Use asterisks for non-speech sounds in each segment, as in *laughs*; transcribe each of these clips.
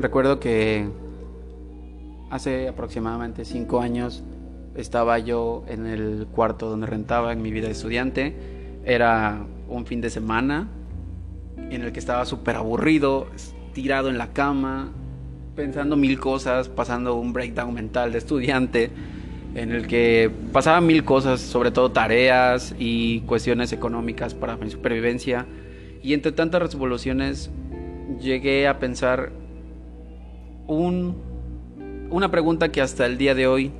Recuerdo que hace aproximadamente cinco años estaba yo en el cuarto donde rentaba en mi vida de estudiante. Era un fin de semana en el que estaba súper aburrido, tirado en la cama, pensando mil cosas, pasando un breakdown mental de estudiante, en el que pasaba mil cosas, sobre todo tareas y cuestiones económicas para mi supervivencia. Y entre tantas revoluciones llegué a pensar un, una pregunta que hasta el día de hoy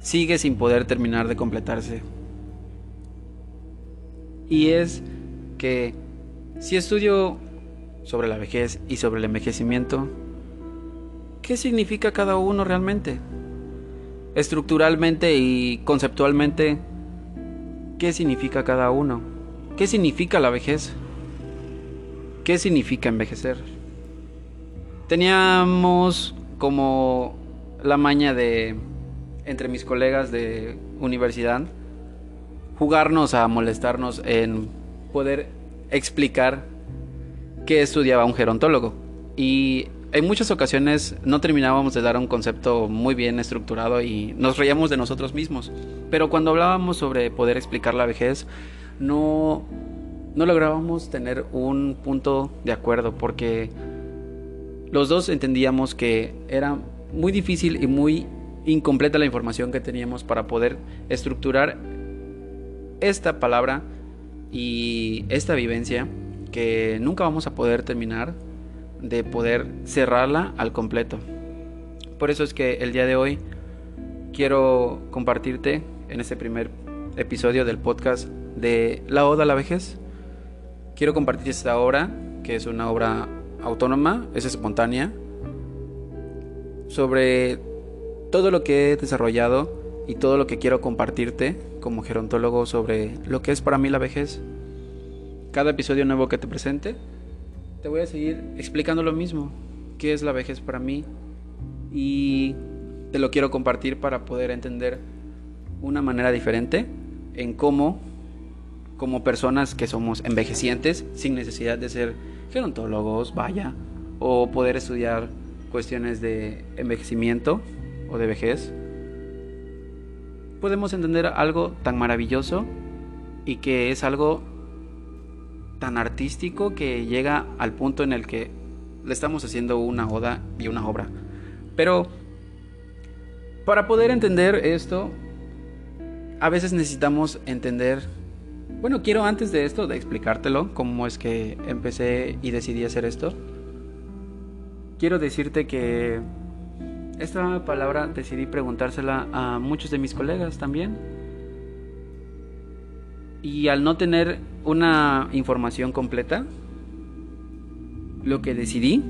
sigue sin poder terminar de completarse. Y es que si estudio sobre la vejez y sobre el envejecimiento, ¿qué significa cada uno realmente? Estructuralmente y conceptualmente, ¿qué significa cada uno? ¿Qué significa la vejez? ¿Qué significa envejecer? Teníamos como la maña de, entre mis colegas de universidad, jugarnos a molestarnos en poder explicar qué estudiaba un gerontólogo. Y en muchas ocasiones no terminábamos de dar un concepto muy bien estructurado y nos reíamos de nosotros mismos. Pero cuando hablábamos sobre poder explicar la vejez, no no lográbamos tener un punto de acuerdo porque los dos entendíamos que era muy difícil y muy incompleta la información que teníamos para poder estructurar esta palabra y esta vivencia que nunca vamos a poder terminar de poder cerrarla al completo. Por eso es que el día de hoy quiero compartirte en este primer episodio del podcast de La Oda a la Vejez quiero compartir esta obra, que es una obra autónoma, es espontánea, sobre todo lo que he desarrollado y todo lo que quiero compartirte como gerontólogo sobre lo que es para mí la vejez. Cada episodio nuevo que te presente, te voy a seguir explicando lo mismo, qué es la vejez para mí y te lo quiero compartir para poder entender una manera diferente en cómo como personas que somos envejecientes sin necesidad de ser gerontólogos, vaya, o poder estudiar cuestiones de envejecimiento o de vejez, podemos entender algo tan maravilloso y que es algo tan artístico que llega al punto en el que le estamos haciendo una oda y una obra. Pero para poder entender esto, a veces necesitamos entender bueno, quiero antes de esto, de explicártelo, cómo es que empecé y decidí hacer esto. Quiero decirte que esta palabra decidí preguntársela a muchos de mis colegas también. Y al no tener una información completa, lo que decidí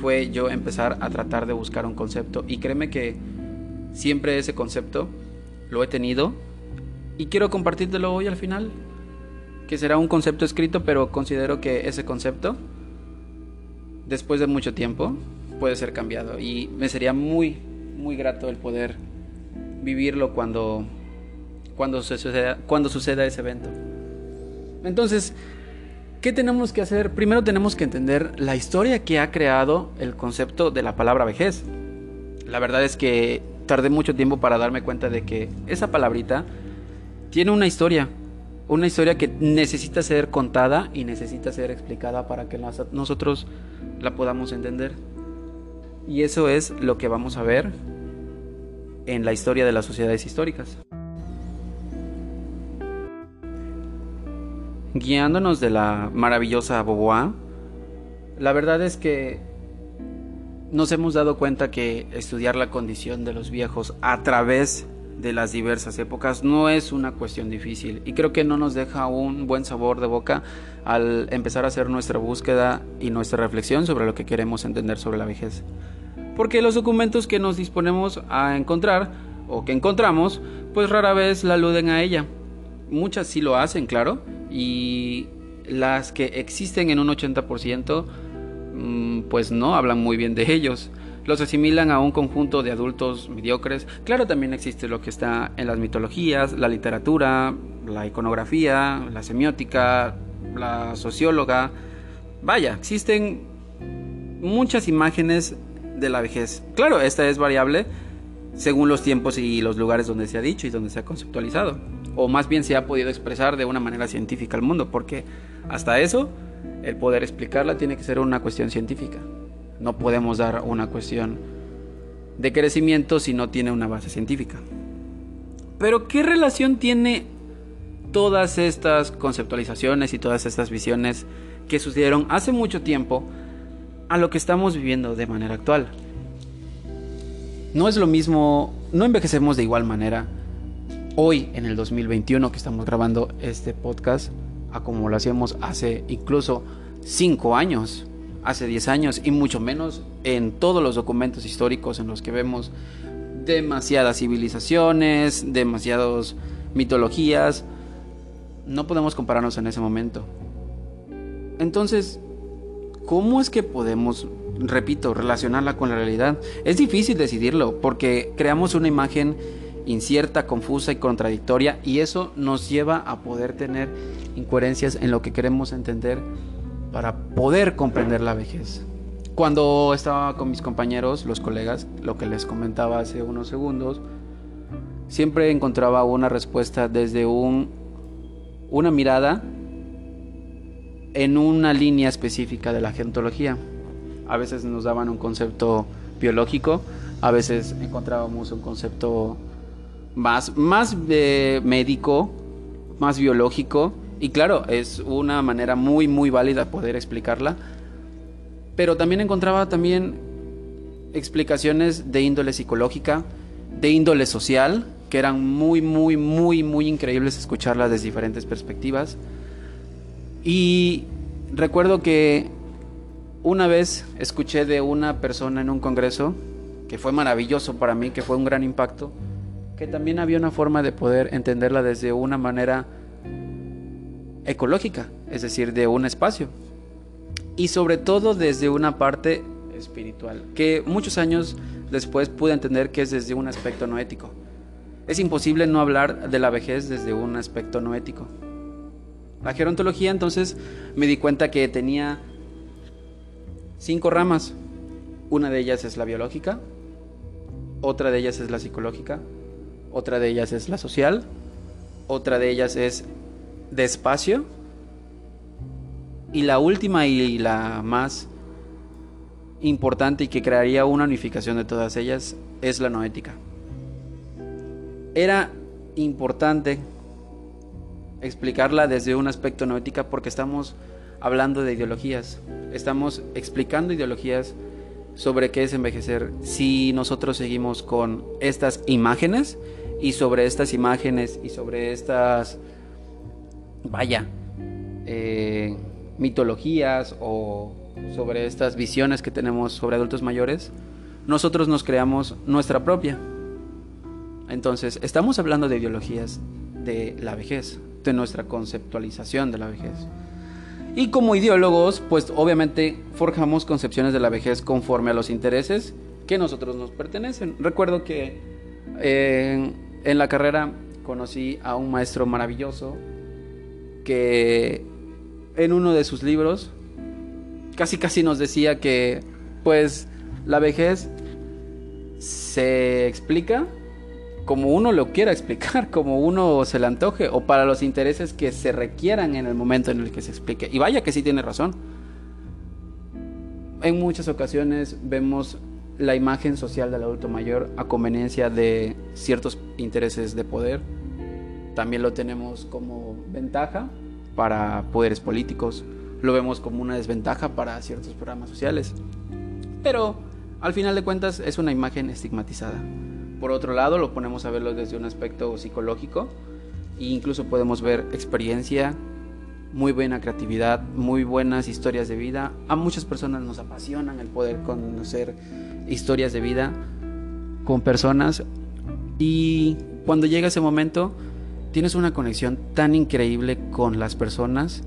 fue yo empezar a tratar de buscar un concepto. Y créeme que siempre ese concepto lo he tenido y quiero compartírtelo hoy al final que será un concepto escrito, pero considero que ese concepto, después de mucho tiempo, puede ser cambiado. Y me sería muy, muy grato el poder vivirlo cuando, cuando, suceda, cuando suceda ese evento. Entonces, ¿qué tenemos que hacer? Primero tenemos que entender la historia que ha creado el concepto de la palabra vejez. La verdad es que tardé mucho tiempo para darme cuenta de que esa palabrita tiene una historia una historia que necesita ser contada y necesita ser explicada para que nosotros la podamos entender. Y eso es lo que vamos a ver en la historia de las sociedades históricas. Guiándonos de la maravillosa Beauvoir, la verdad es que nos hemos dado cuenta que estudiar la condición de los viejos a través de las diversas épocas no es una cuestión difícil y creo que no nos deja un buen sabor de boca al empezar a hacer nuestra búsqueda y nuestra reflexión sobre lo que queremos entender sobre la vejez. Porque los documentos que nos disponemos a encontrar o que encontramos, pues rara vez la aluden a ella. Muchas sí lo hacen, claro, y las que existen en un 80%, mm, pues no hablan muy bien de ellos los asimilan a un conjunto de adultos mediocres. Claro, también existe lo que está en las mitologías, la literatura, la iconografía, la semiótica, la socióloga. Vaya, existen muchas imágenes de la vejez. Claro, esta es variable según los tiempos y los lugares donde se ha dicho y donde se ha conceptualizado. O más bien se ha podido expresar de una manera científica al mundo, porque hasta eso, el poder explicarla tiene que ser una cuestión científica. No podemos dar una cuestión de crecimiento si no tiene una base científica. Pero ¿qué relación tiene todas estas conceptualizaciones y todas estas visiones que sucedieron hace mucho tiempo a lo que estamos viviendo de manera actual? No es lo mismo, no envejecemos de igual manera hoy en el 2021 que estamos grabando este podcast a como lo hacíamos hace incluso 5 años, hace 10 años y mucho menos en todos los documentos históricos en los que vemos demasiadas civilizaciones, demasiadas mitologías. No podemos compararnos en ese momento. Entonces, ¿cómo es que podemos repito, relacionarla con la realidad. Es difícil decidirlo porque creamos una imagen incierta, confusa y contradictoria y eso nos lleva a poder tener incoherencias en lo que queremos entender para poder comprender la vejez. Cuando estaba con mis compañeros, los colegas, lo que les comentaba hace unos segundos, siempre encontraba una respuesta desde un, una mirada en una línea específica de la geontología a veces nos daban un concepto biológico, a veces encontrábamos un concepto más, más médico, más biológico, y claro, es una manera muy, muy válida poder explicarla, pero también encontraba también explicaciones de índole psicológica, de índole social, que eran muy, muy, muy, muy increíbles escucharlas desde diferentes perspectivas. Y recuerdo que una vez escuché de una persona en un congreso, que fue maravilloso para mí, que fue un gran impacto, que también había una forma de poder entenderla desde una manera ecológica, es decir, de un espacio. Y sobre todo desde una parte espiritual, que muchos años después pude entender que es desde un aspecto no ético. Es imposible no hablar de la vejez desde un aspecto no ético. La gerontología entonces me di cuenta que tenía cinco ramas. Una de ellas es la biológica, otra de ellas es la psicológica, otra de ellas es la social, otra de ellas es de espacio y la última y la más importante y que crearía una unificación de todas ellas es la noética. Era importante explicarla desde un aspecto noética porque estamos hablando de ideologías, estamos explicando ideologías sobre qué es envejecer si nosotros seguimos con estas imágenes y sobre estas imágenes y sobre estas, vaya, eh, mitologías o sobre estas visiones que tenemos sobre adultos mayores, nosotros nos creamos nuestra propia. Entonces, estamos hablando de ideologías de la vejez, de nuestra conceptualización de la vejez. Y como ideólogos, pues obviamente forjamos concepciones de la vejez conforme a los intereses que nosotros nos pertenecen. Recuerdo que eh, en la carrera conocí a un maestro maravilloso que en uno de sus libros casi casi nos decía que pues la vejez se explica como uno lo quiera explicar, *laughs* como uno se le antoje o para los intereses que se requieran en el momento en el que se explique. Y vaya que sí tiene razón. En muchas ocasiones vemos la imagen social del adulto mayor a conveniencia de ciertos intereses de poder. También lo tenemos como ventaja para poderes políticos. Lo vemos como una desventaja para ciertos programas sociales. Pero al final de cuentas es una imagen estigmatizada. Por otro lado, lo ponemos a verlo desde un aspecto psicológico e incluso podemos ver experiencia, muy buena creatividad, muy buenas historias de vida. A muchas personas nos apasionan el poder conocer historias de vida con personas y cuando llega ese momento tienes una conexión tan increíble con las personas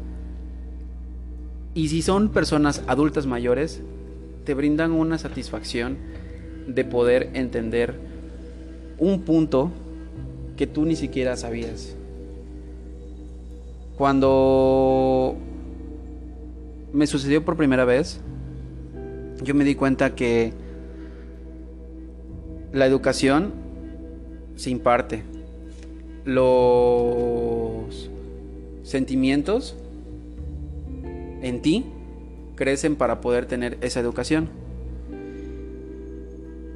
y si son personas adultas mayores te brindan una satisfacción de poder entender un punto que tú ni siquiera sabías. Cuando me sucedió por primera vez, yo me di cuenta que la educación se imparte. Los sentimientos en ti crecen para poder tener esa educación.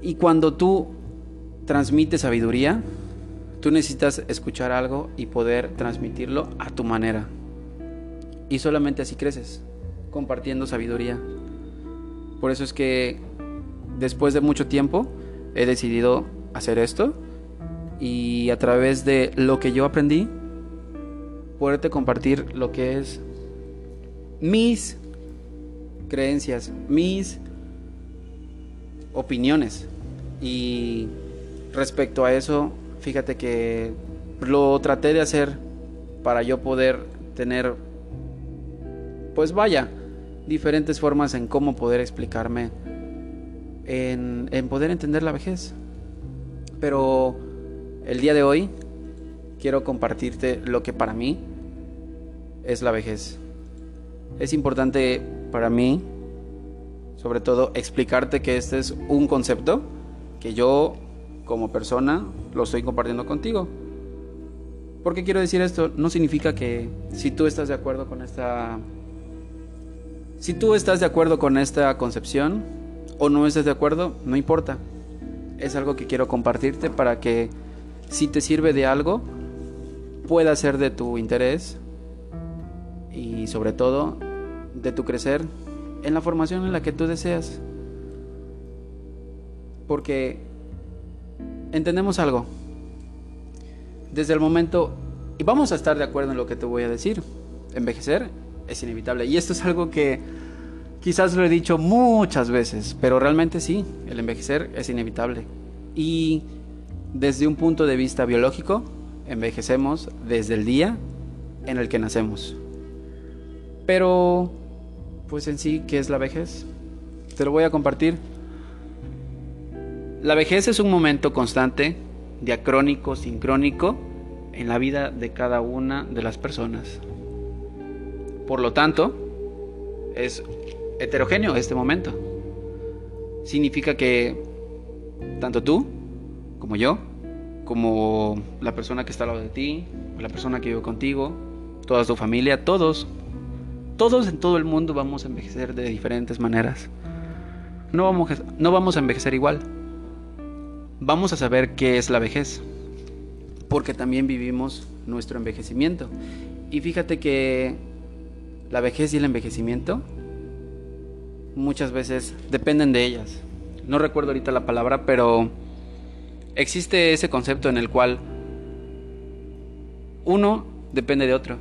Y cuando tú transmites sabiduría, tú necesitas escuchar algo y poder transmitirlo a tu manera. Y solamente así creces, compartiendo sabiduría. Por eso es que después de mucho tiempo he decidido hacer esto y a través de lo que yo aprendí, poderte compartir lo que es mis creencias, mis opiniones. Y respecto a eso, fíjate que lo traté de hacer para yo poder tener, pues vaya, diferentes formas en cómo poder explicarme, en, en poder entender la vejez. Pero el día de hoy quiero compartirte lo que para mí es la vejez. Es importante para mí, sobre todo, explicarte que este es un concepto que yo como persona lo estoy compartiendo contigo. ¿Por qué quiero decir esto? No significa que si tú estás de acuerdo con esta... Si tú estás de acuerdo con esta concepción o no estás de acuerdo, no importa. Es algo que quiero compartirte para que si te sirve de algo, pueda ser de tu interés y sobre todo de tu crecer en la formación en la que tú deseas. Porque entendemos algo. Desde el momento, y vamos a estar de acuerdo en lo que te voy a decir, envejecer es inevitable. Y esto es algo que quizás lo he dicho muchas veces, pero realmente sí, el envejecer es inevitable. Y desde un punto de vista biológico, envejecemos desde el día en el que nacemos. Pero, pues en sí, ¿qué es la vejez? Te lo voy a compartir. La vejez es un momento constante, diacrónico, sincrónico, en la vida de cada una de las personas. Por lo tanto, es heterogéneo este momento. Significa que tanto tú como yo, como la persona que está al lado de ti, la persona que vive contigo, toda tu familia, todos, todos en todo el mundo vamos a envejecer de diferentes maneras. No vamos, no vamos a envejecer igual. Vamos a saber qué es la vejez, porque también vivimos nuestro envejecimiento. Y fíjate que la vejez y el envejecimiento muchas veces dependen de ellas. No recuerdo ahorita la palabra, pero existe ese concepto en el cual uno depende de otro.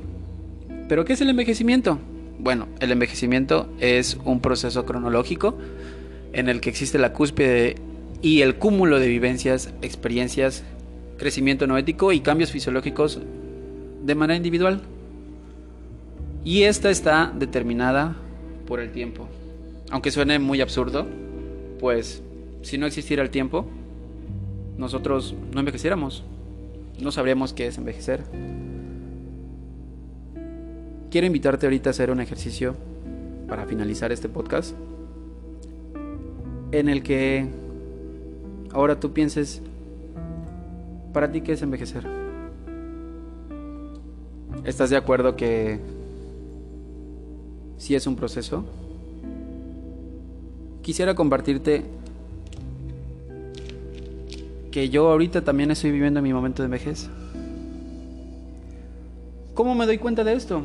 ¿Pero qué es el envejecimiento? Bueno, el envejecimiento es un proceso cronológico en el que existe la cúspide y el cúmulo de vivencias, experiencias, crecimiento noético y cambios fisiológicos de manera individual. Y esta está determinada por el tiempo. Aunque suene muy absurdo, pues si no existiera el tiempo, nosotros no envejeciéramos. No sabríamos qué es envejecer. Quiero invitarte ahorita a hacer un ejercicio para finalizar este podcast en el que ahora tú pienses, ¿para ti qué es envejecer? ¿Estás de acuerdo que si es un proceso? Quisiera compartirte que yo ahorita también estoy viviendo mi momento de vejez. ¿Cómo me doy cuenta de esto?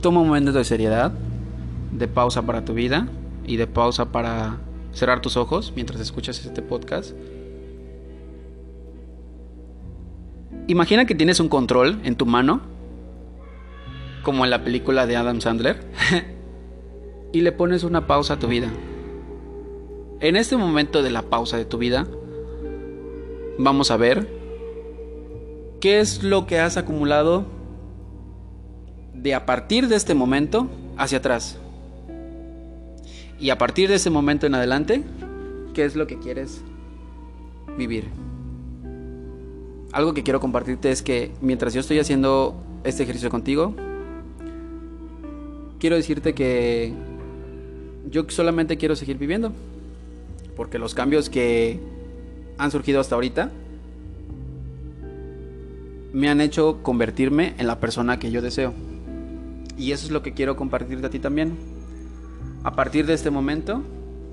Toma un momento de seriedad, de pausa para tu vida y de pausa para cerrar tus ojos mientras escuchas este podcast. Imagina que tienes un control en tu mano, como en la película de Adam Sandler, *laughs* y le pones una pausa a tu vida. En este momento de la pausa de tu vida, vamos a ver qué es lo que has acumulado de a partir de este momento hacia atrás. Y a partir de ese momento en adelante, ¿qué es lo que quieres vivir? Algo que quiero compartirte es que mientras yo estoy haciendo este ejercicio contigo, quiero decirte que yo solamente quiero seguir viviendo. Porque los cambios que han surgido hasta ahorita me han hecho convertirme en la persona que yo deseo. Y eso es lo que quiero compartirte a ti también. A partir de este momento,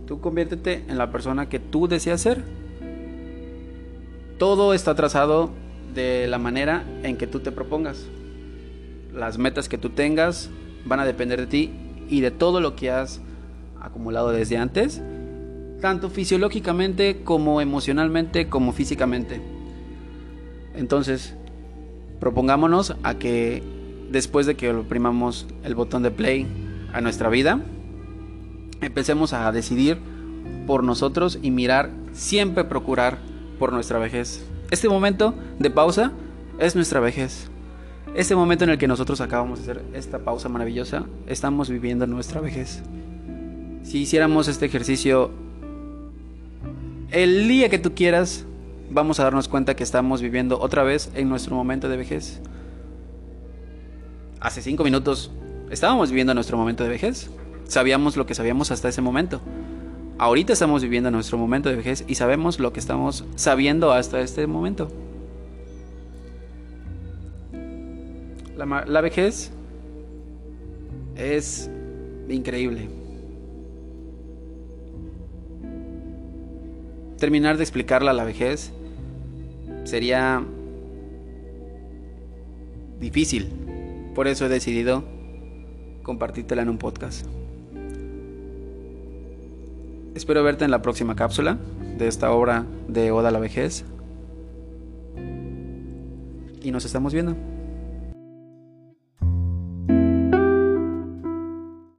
tú conviértete en la persona que tú deseas ser. Todo está trazado de la manera en que tú te propongas. Las metas que tú tengas van a depender de ti y de todo lo que has acumulado desde antes, tanto fisiológicamente como emocionalmente como físicamente. Entonces, propongámonos a que después de que oprimamos el botón de play a nuestra vida, empecemos a decidir por nosotros y mirar, siempre procurar por nuestra vejez. Este momento de pausa es nuestra vejez. Este momento en el que nosotros acabamos de hacer esta pausa maravillosa, estamos viviendo nuestra vejez. Si hiciéramos este ejercicio el día que tú quieras, vamos a darnos cuenta que estamos viviendo otra vez en nuestro momento de vejez. Hace cinco minutos estábamos viviendo nuestro momento de vejez. Sabíamos lo que sabíamos hasta ese momento. Ahorita estamos viviendo nuestro momento de vejez y sabemos lo que estamos sabiendo hasta este momento. La, la vejez es increíble. Terminar de explicarla a la vejez sería difícil. Por eso he decidido compartírtela en un podcast. Espero verte en la próxima cápsula de esta obra de Oda a la vejez. Y nos estamos viendo.